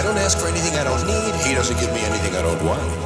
I don't ask for anything I don't need. He doesn't give me anything I don't want.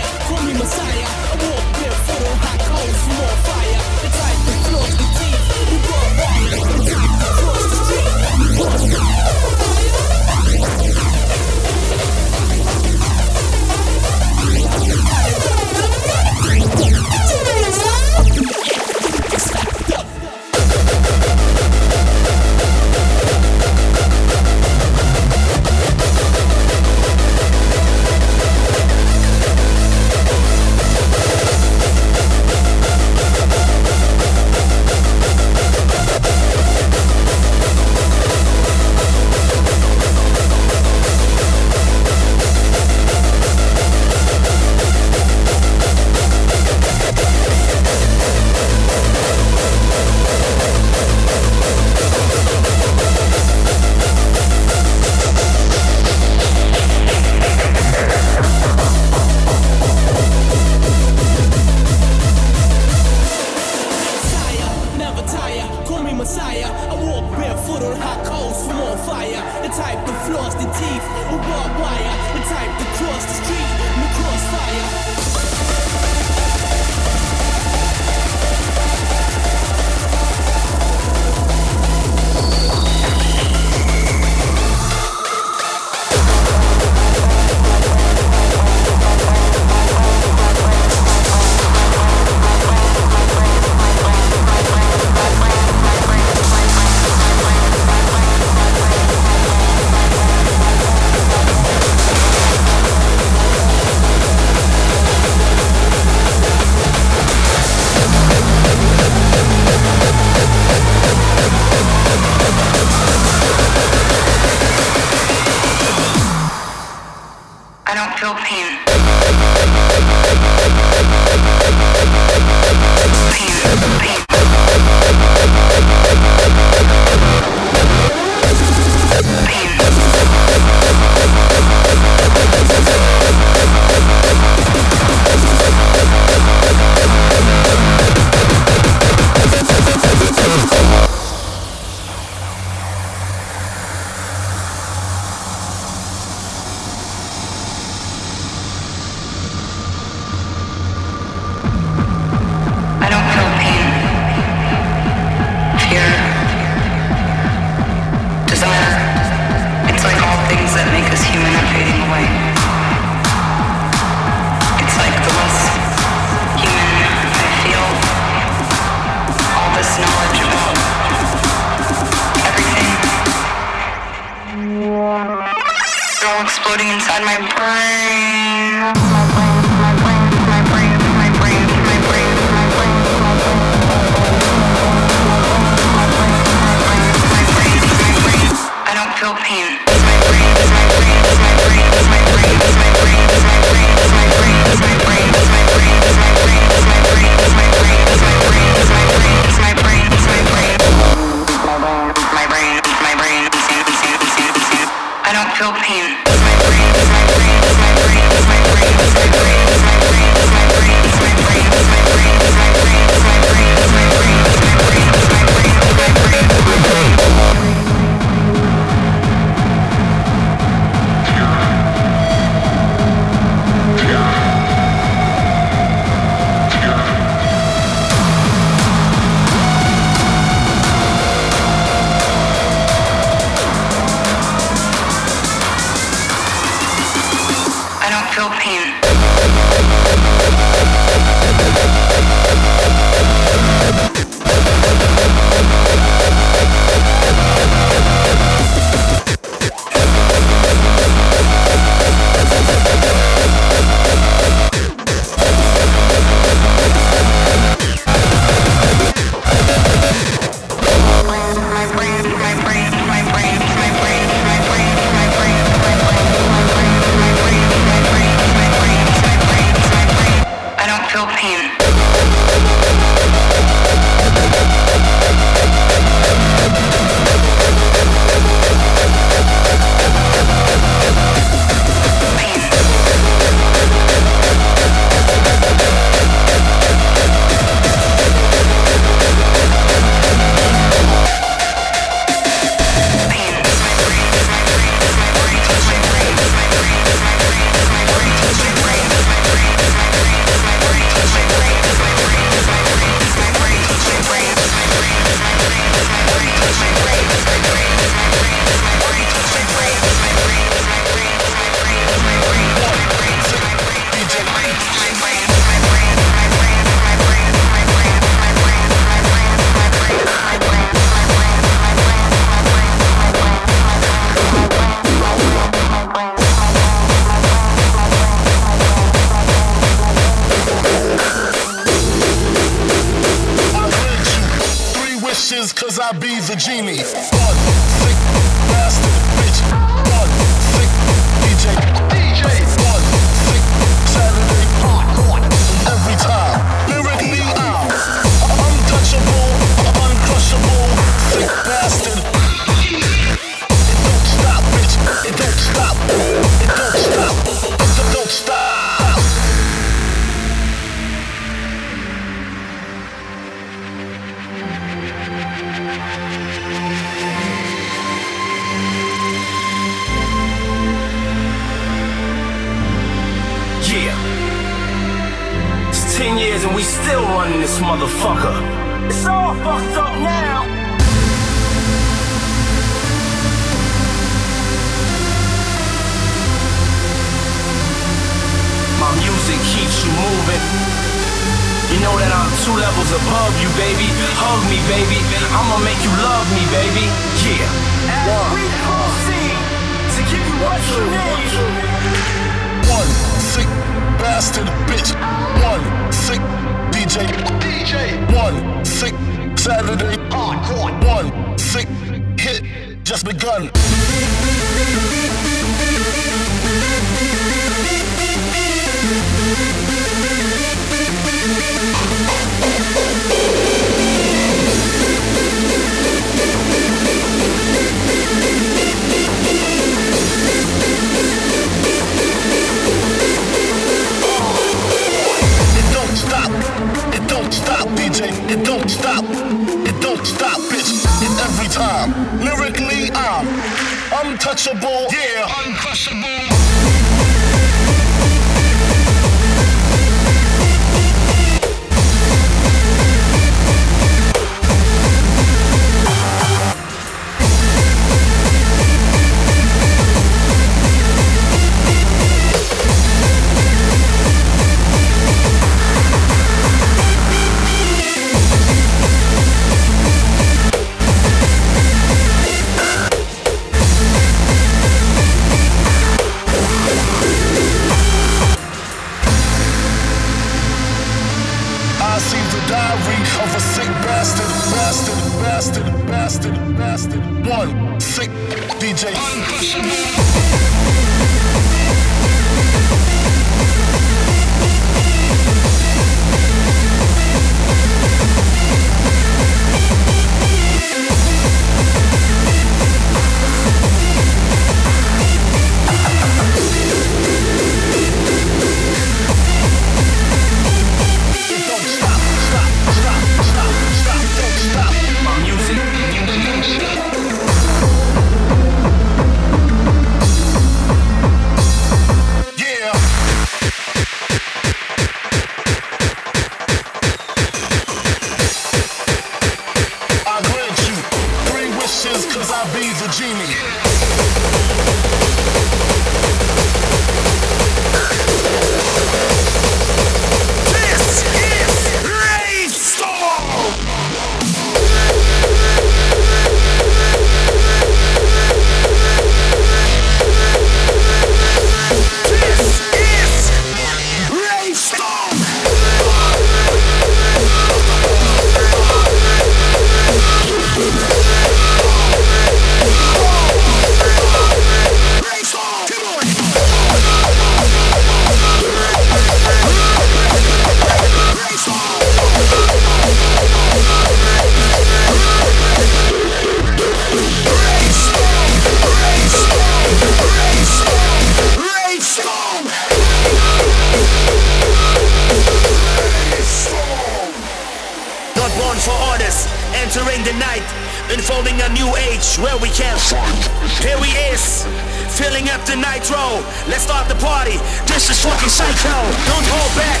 the nitro. Let's start the party. This is fucking psycho. Don't hold back.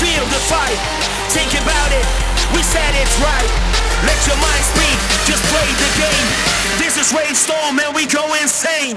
Feel the fight. Think about it. We said it's right. Let your mind speak. Just play the game. This is Rave Storm and we go insane.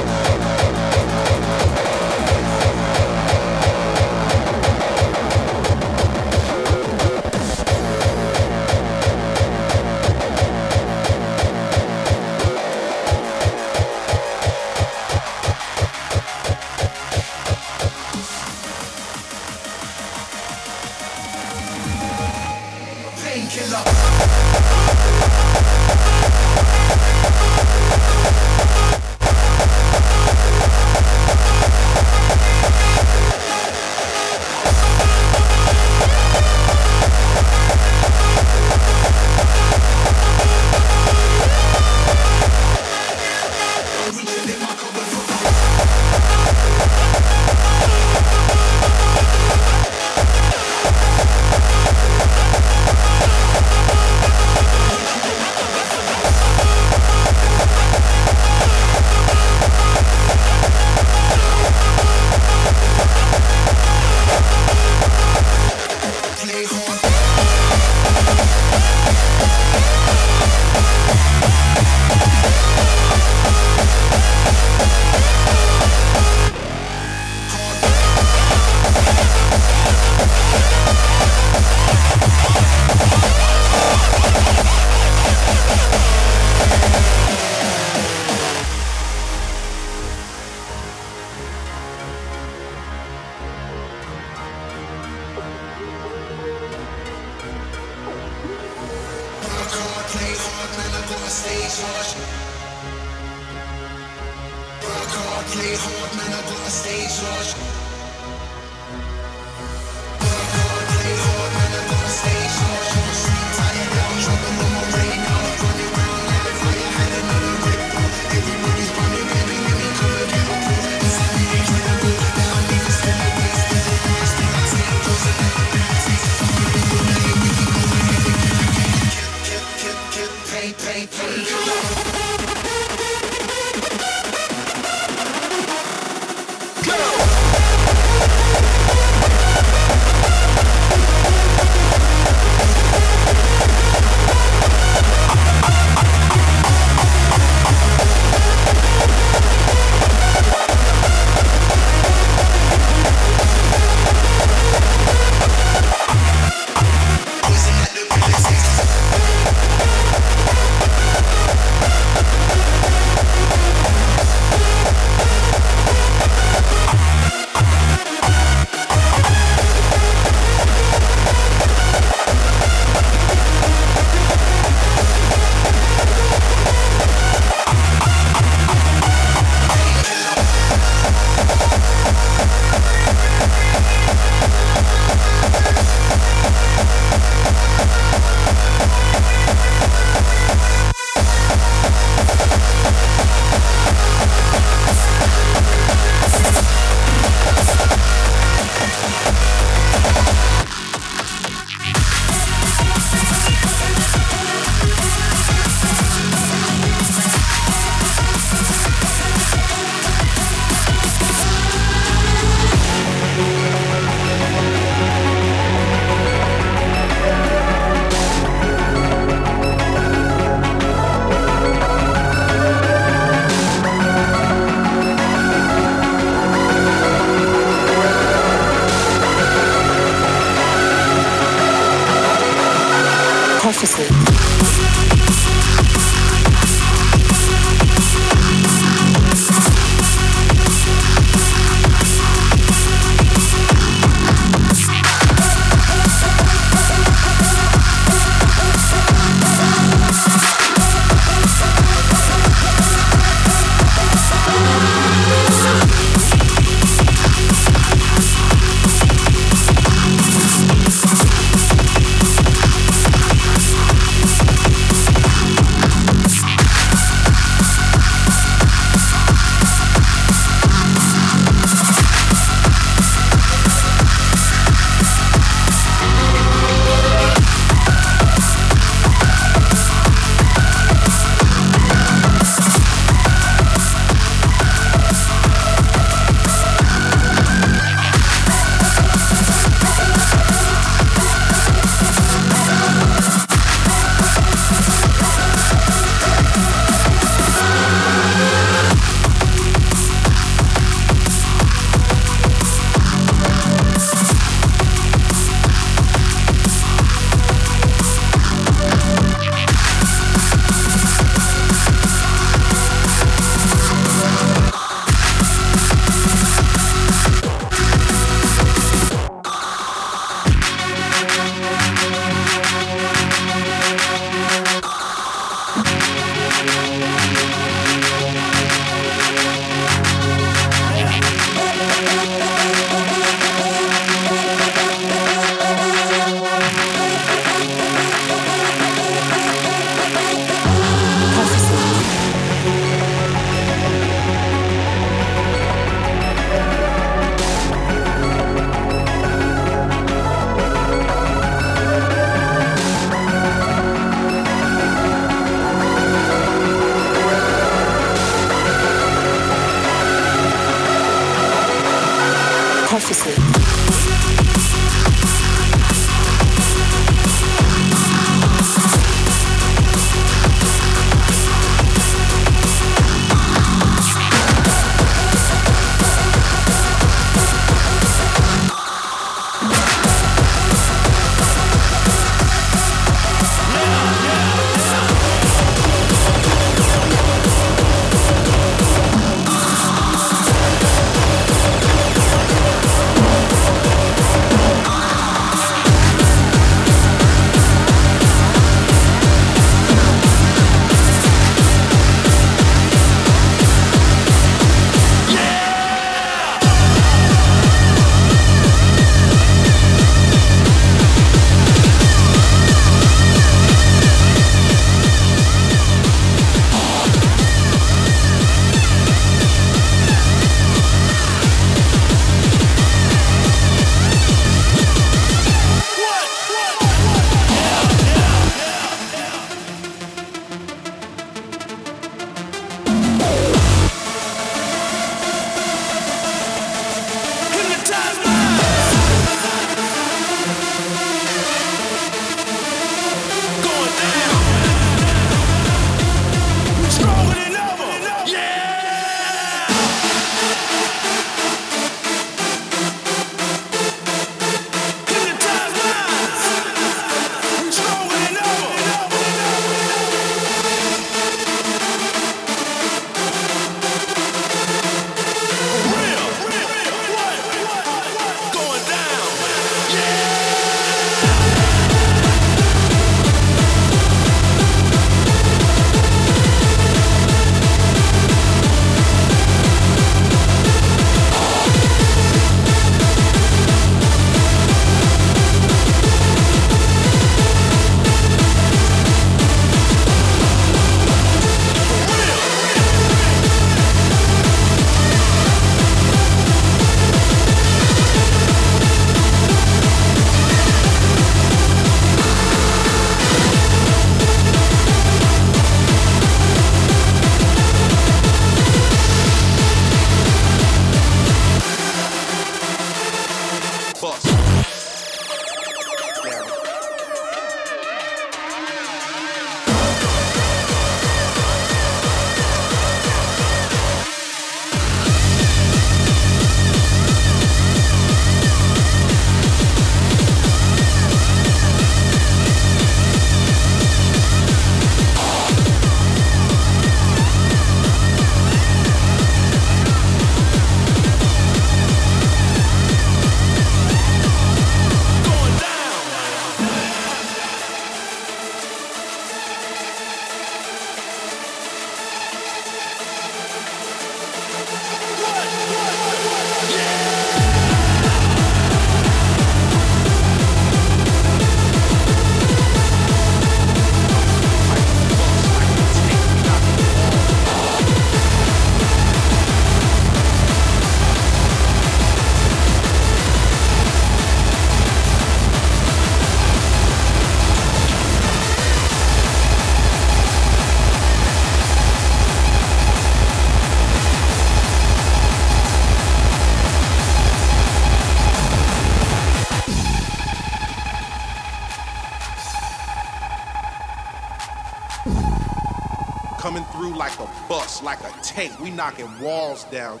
tape. We knocking walls down.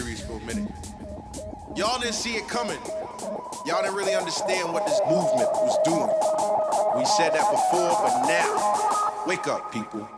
series for a minute. Y'all didn't see it coming. Y'all didn't really understand what this movement was doing. We said that before, but now, wake up, people.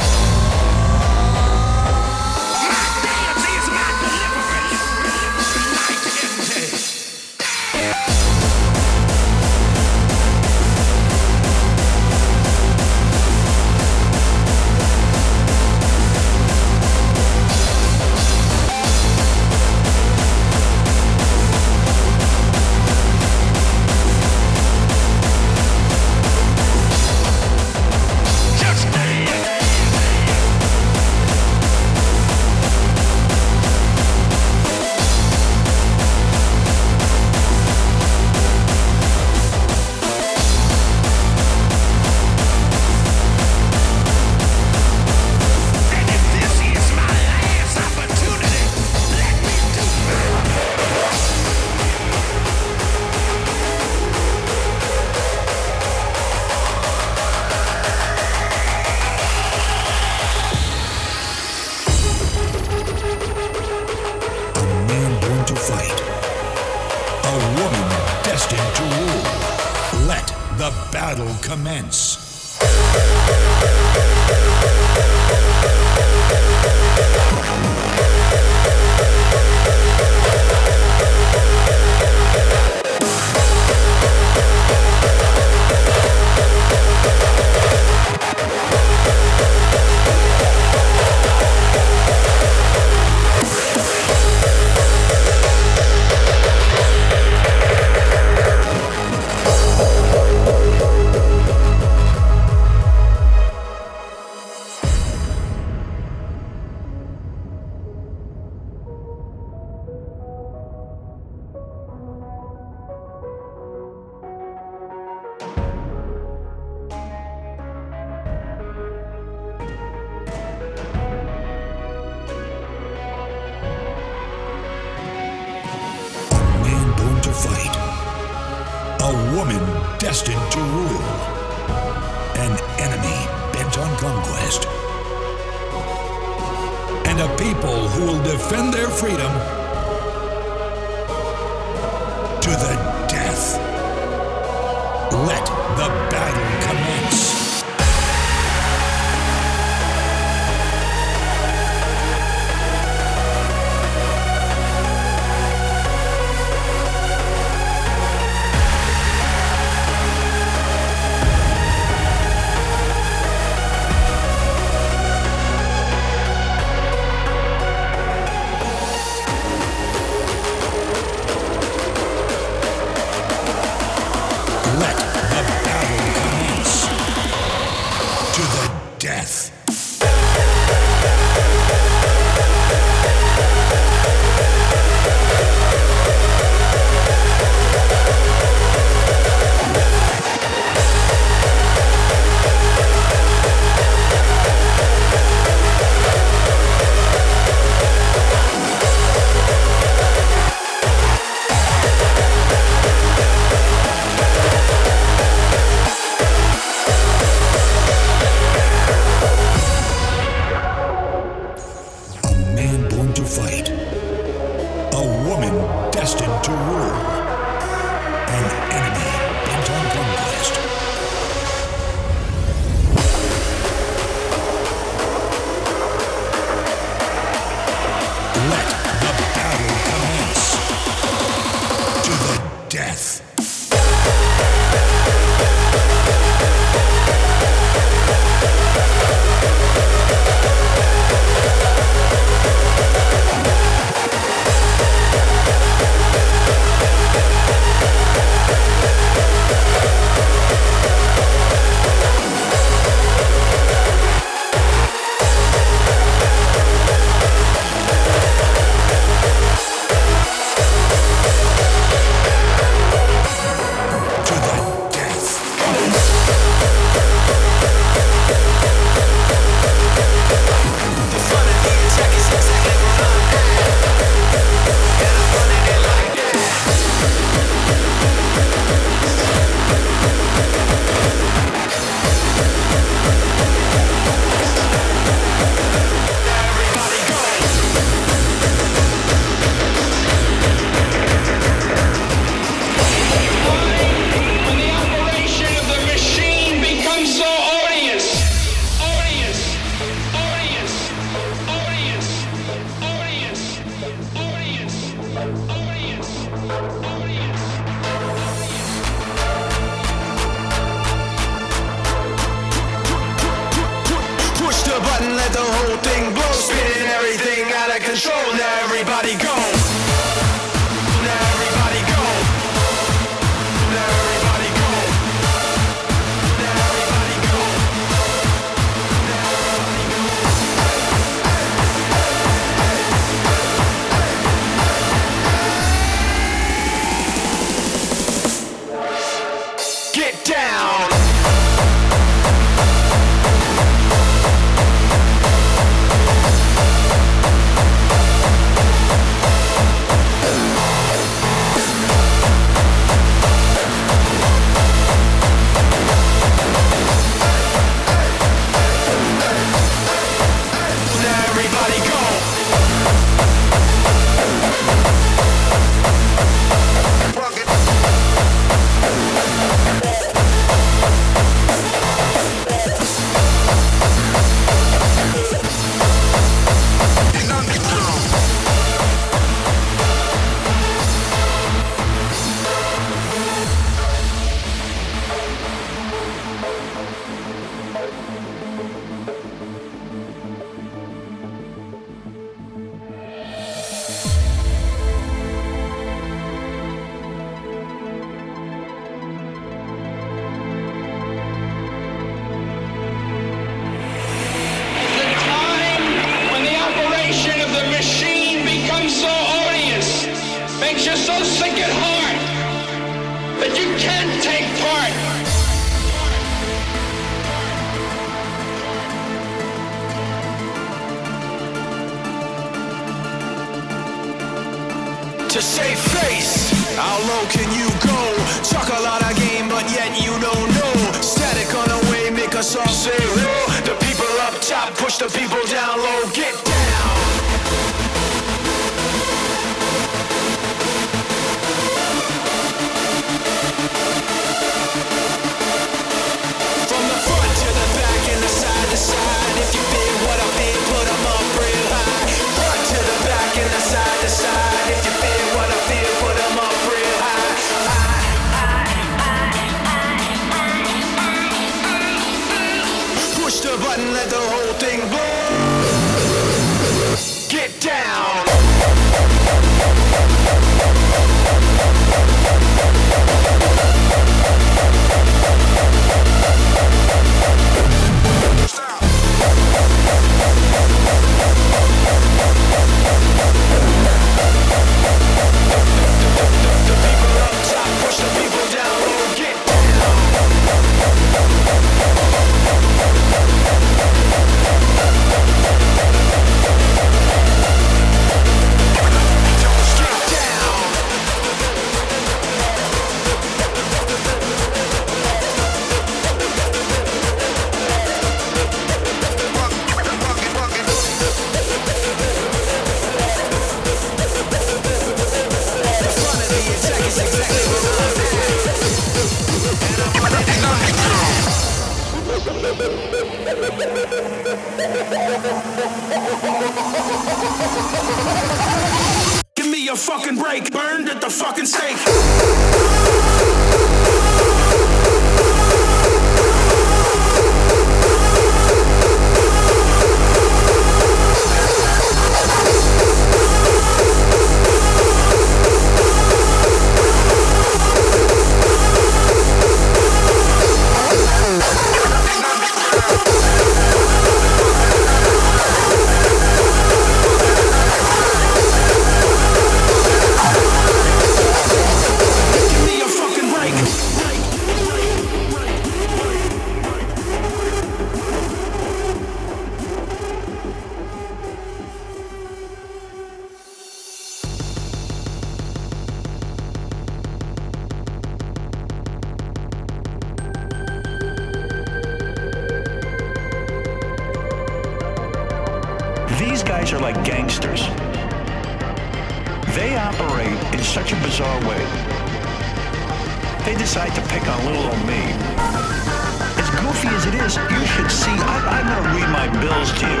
my bills to you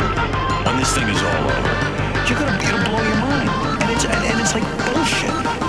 when this thing is all over. You're gonna, you're gonna blow your mind. And it's, and, and it's like bullshit.